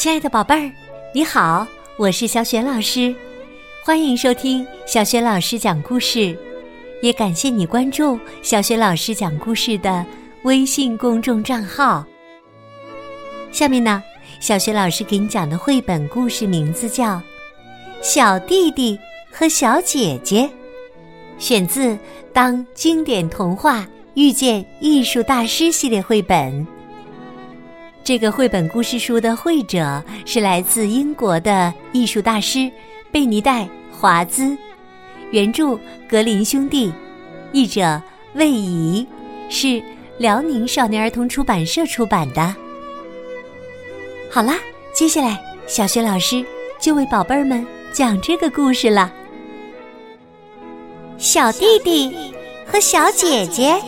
亲爱的宝贝儿，你好，我是小雪老师，欢迎收听小雪老师讲故事，也感谢你关注小雪老师讲故事的微信公众账号。下面呢，小雪老师给你讲的绘本故事名字叫《小弟弟和小姐姐》，选自《当经典童话遇见艺术大师》系列绘本。这个绘本故事书的绘者是来自英国的艺术大师贝尼戴·华兹，原著格林兄弟，译者魏怡，是辽宁少年儿童出版社出版的。好啦，接下来小雪老师就为宝贝儿们讲这个故事了。小弟弟和小姐姐，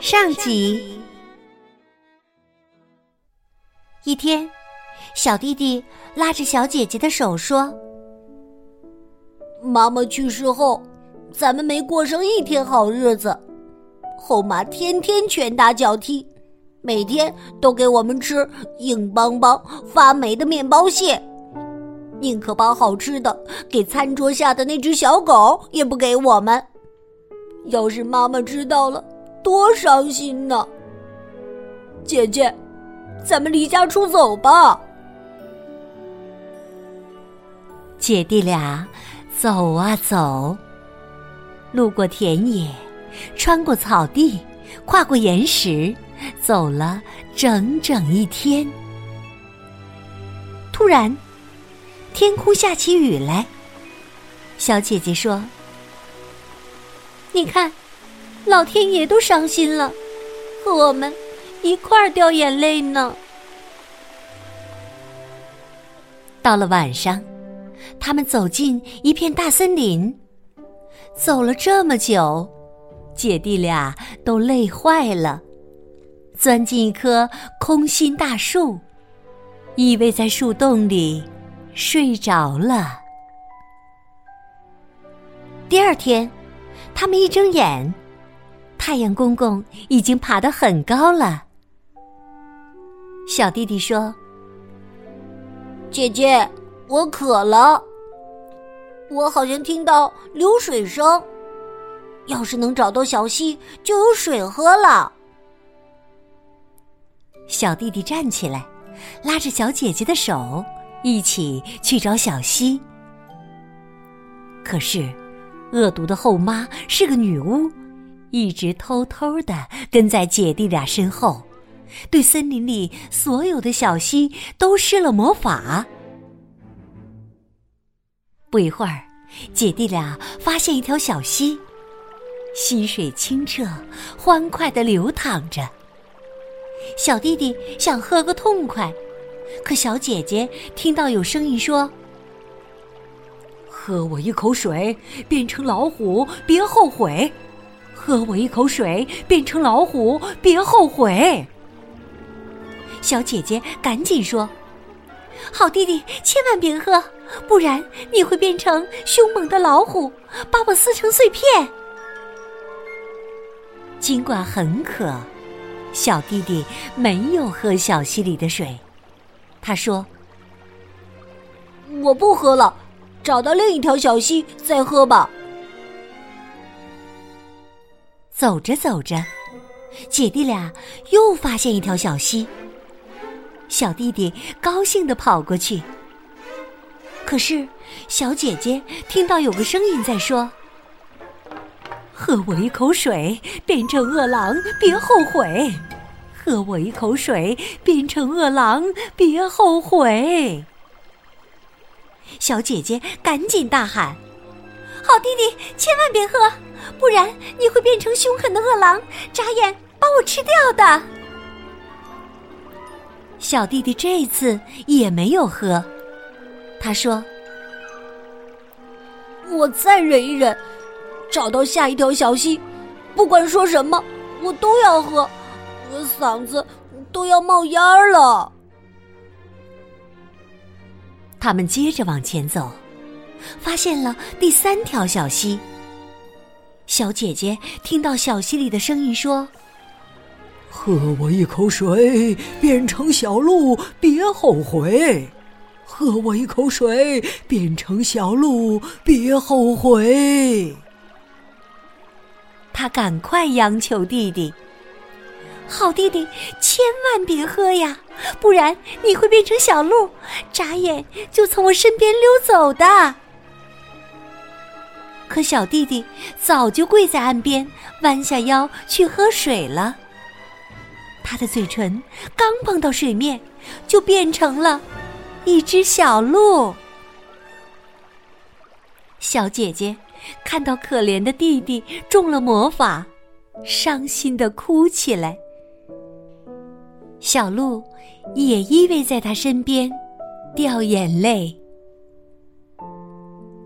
上集。一天，小弟弟拉着小姐姐的手说：“妈妈去世后，咱们没过上一天好日子。后妈天天拳打脚踢，每天都给我们吃硬邦邦、发霉的面包屑，宁可把好吃的给餐桌下的那只小狗，也不给我们。要是妈妈知道了，多伤心呢！姐姐。”咱们离家出走吧！姐弟俩走啊走，路过田野，穿过草地，跨过岩石，走了整整一天。突然，天空下起雨来。小姐姐说：“你看，老天爷都伤心了，和我们。”一块儿掉眼泪呢。到了晚上，他们走进一片大森林，走了这么久，姐弟俩都累坏了，钻进一棵空心大树，依偎在树洞里睡着了。第二天，他们一睁眼，太阳公公已经爬得很高了。小弟弟说：“姐姐，我渴了，我好像听到流水声。要是能找到小溪，就有水喝了。”小弟弟站起来，拉着小姐姐的手，一起去找小溪。可是，恶毒的后妈是个女巫，一直偷偷的跟在姐弟俩身后。对森林里所有的小溪都施了魔法。不一会儿，姐弟俩发现一条小溪，溪水清澈，欢快的流淌着。小弟弟想喝个痛快，可小姐姐听到有声音说：“喝我一口水，变成老虎，别后悔；喝我一口水，变成老虎，别后悔。”小姐姐赶紧说：“好弟弟，千万别喝，不然你会变成凶猛的老虎，把我撕成碎片。”尽管很渴，小弟弟没有喝小溪里的水。他说：“我不喝了，找到另一条小溪再喝吧。”走着走着，姐弟俩又发现一条小溪。小弟弟高兴地跑过去，可是小姐姐听到有个声音在说：“喝我一口水，变成饿狼，别后悔；喝我一口水，变成饿狼，别后悔。”小姐姐赶紧大喊：“好弟弟，千万别喝，不然你会变成凶狠的饿狼，眨眼把我吃掉的。”小弟弟这次也没有喝，他说：“我再忍一忍，找到下一条小溪，不管说什么，我都要喝，我嗓子都要冒烟了。”他们接着往前走，发现了第三条小溪。小姐姐听到小溪里的声音说。喝我一口水，变成小鹿，别后悔。喝我一口水，变成小鹿，别后悔。他赶快央求弟弟：“好弟弟，千万别喝呀，不然你会变成小鹿，眨眼就从我身边溜走的。”可小弟弟早就跪在岸边，弯下腰去喝水了。他的嘴唇刚碰到水面，就变成了。一只小鹿，小姐姐看到可怜的弟弟中了魔法，伤心的哭起来。小鹿也依偎在他身边，掉眼泪，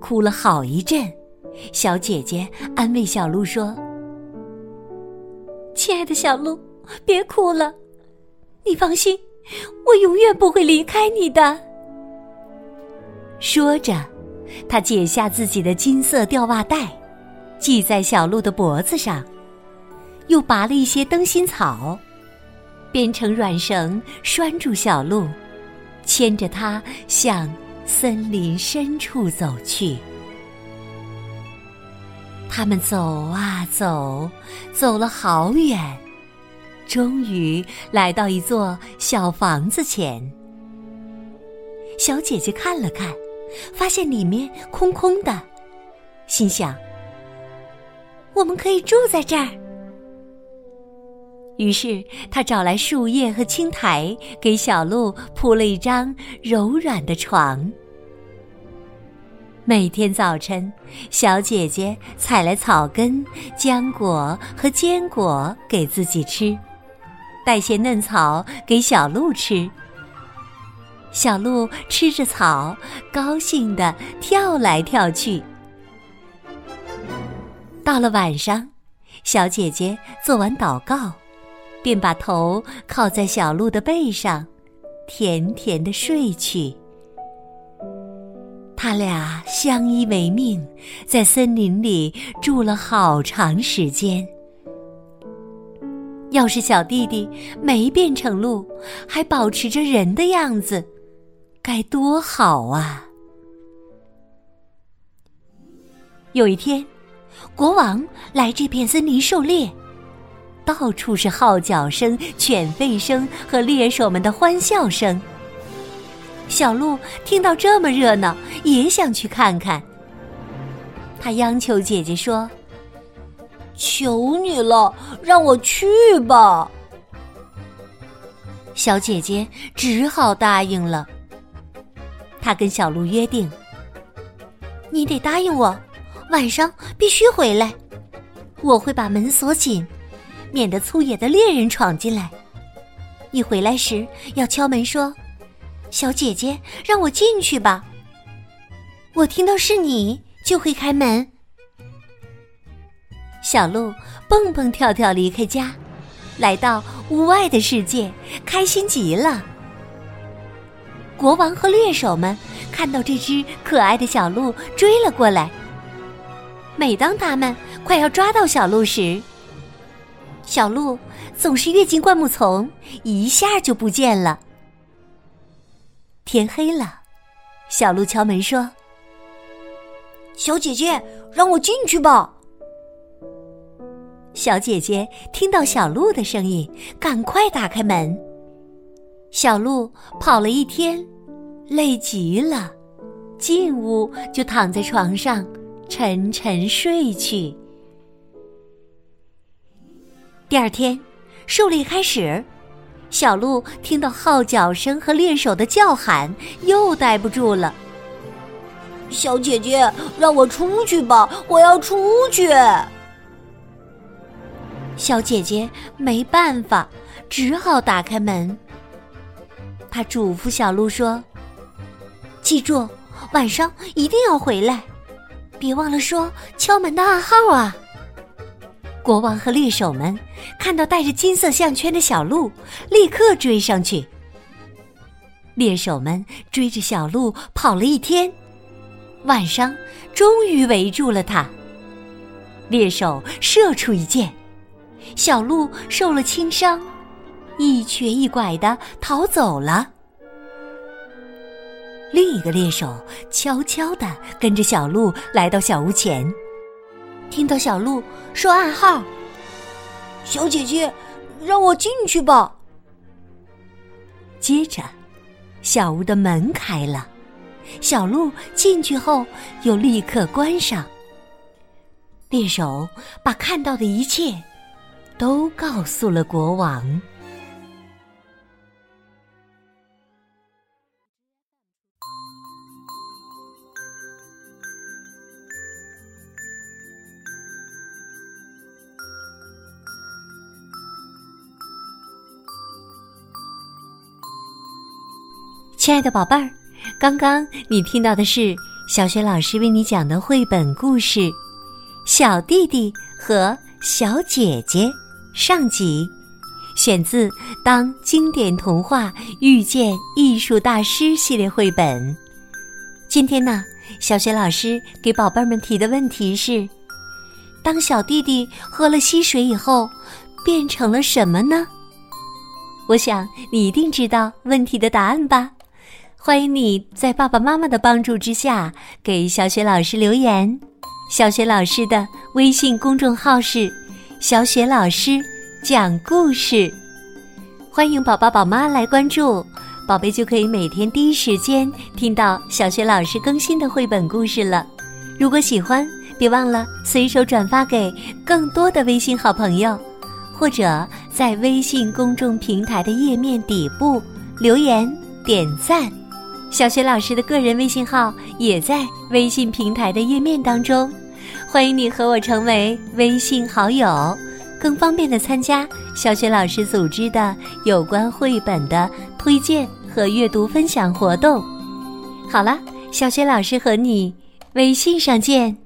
哭了好一阵。小姐姐安慰小鹿说：“亲爱的小鹿，别哭了，你放心。”我永远不会离开你的。说着，他解下自己的金色吊袜带，系在小鹿的脖子上，又拔了一些灯芯草，编成软绳拴住小鹿，牵着它向森林深处走去。他们走啊走，走了好远。终于来到一座小房子前，小姐姐看了看，发现里面空空的，心想：“我们可以住在这儿。”于是她找来树叶和青苔，给小鹿铺了一张柔软的床。每天早晨，小姐姐采来草根、浆果和坚果给自己吃。带些嫩草给小鹿吃，小鹿吃着草，高兴地跳来跳去。到了晚上，小姐姐做完祷告，便把头靠在小鹿的背上，甜甜的睡去。他俩相依为命，在森林里住了好长时间。要是小弟弟没变成鹿，还保持着人的样子，该多好啊！有一天，国王来这片森林狩猎，到处是号角声、犬吠声和猎手们的欢笑声。小鹿听到这么热闹，也想去看看。他央求姐姐说。求你了，让我去吧！小姐姐只好答应了。她跟小鹿约定：“你得答应我，晚上必须回来。我会把门锁紧，免得粗野的猎人闯进来。你回来时要敲门说：‘小姐姐，让我进去吧。’我听到是你，就会开门。”小鹿蹦蹦跳跳离开家，来到屋外的世界，开心极了。国王和猎手们看到这只可爱的小鹿追了过来。每当他们快要抓到小鹿时，小鹿总是跃进灌木丛，一下就不见了。天黑了，小鹿敲门说：“小姐姐，让我进去吧。”小姐姐听到小鹿的声音，赶快打开门。小鹿跑了一天，累极了，进屋就躺在床上沉沉睡去。第二天，狩猎开始，小鹿听到号角声和猎手的叫喊，又待不住了。小姐姐，让我出去吧，我要出去。小姐姐没办法，只好打开门。她嘱咐小鹿说：“记住，晚上一定要回来，别忘了说敲门的暗号啊！”国王和猎手们看到带着金色项圈的小鹿，立刻追上去。猎手们追着小鹿跑了一天，晚上终于围住了它。猎手射出一箭。小鹿受了轻伤，一瘸一拐的逃走了。另一个猎手悄悄地跟着小鹿来到小屋前，听到小鹿说暗号：“小姐姐，让我进去吧。”接着，小屋的门开了，小鹿进去后又立刻关上。猎手把看到的一切都告诉了国王。亲爱的宝贝儿，刚刚你听到的是小雪老师为你讲的绘本故事《小弟弟和小姐姐》上集，选自《当经典童话遇见艺术大师》系列绘本。今天呢，小雪老师给宝贝们提的问题是：当小弟弟喝了溪水以后，变成了什么呢？我想你一定知道问题的答案吧。欢迎你在爸爸妈妈的帮助之下给小雪老师留言。小雪老师的微信公众号是“小雪老师讲故事”，欢迎宝宝宝妈来关注，宝贝就可以每天第一时间听到小雪老师更新的绘本故事了。如果喜欢，别忘了随手转发给更多的微信好朋友，或者在微信公众平台的页面底部留言点赞。小雪老师的个人微信号也在微信平台的页面当中，欢迎你和我成为微信好友，更方便的参加小雪老师组织的有关绘本的推荐和阅读分享活动。好了，小雪老师和你微信上见。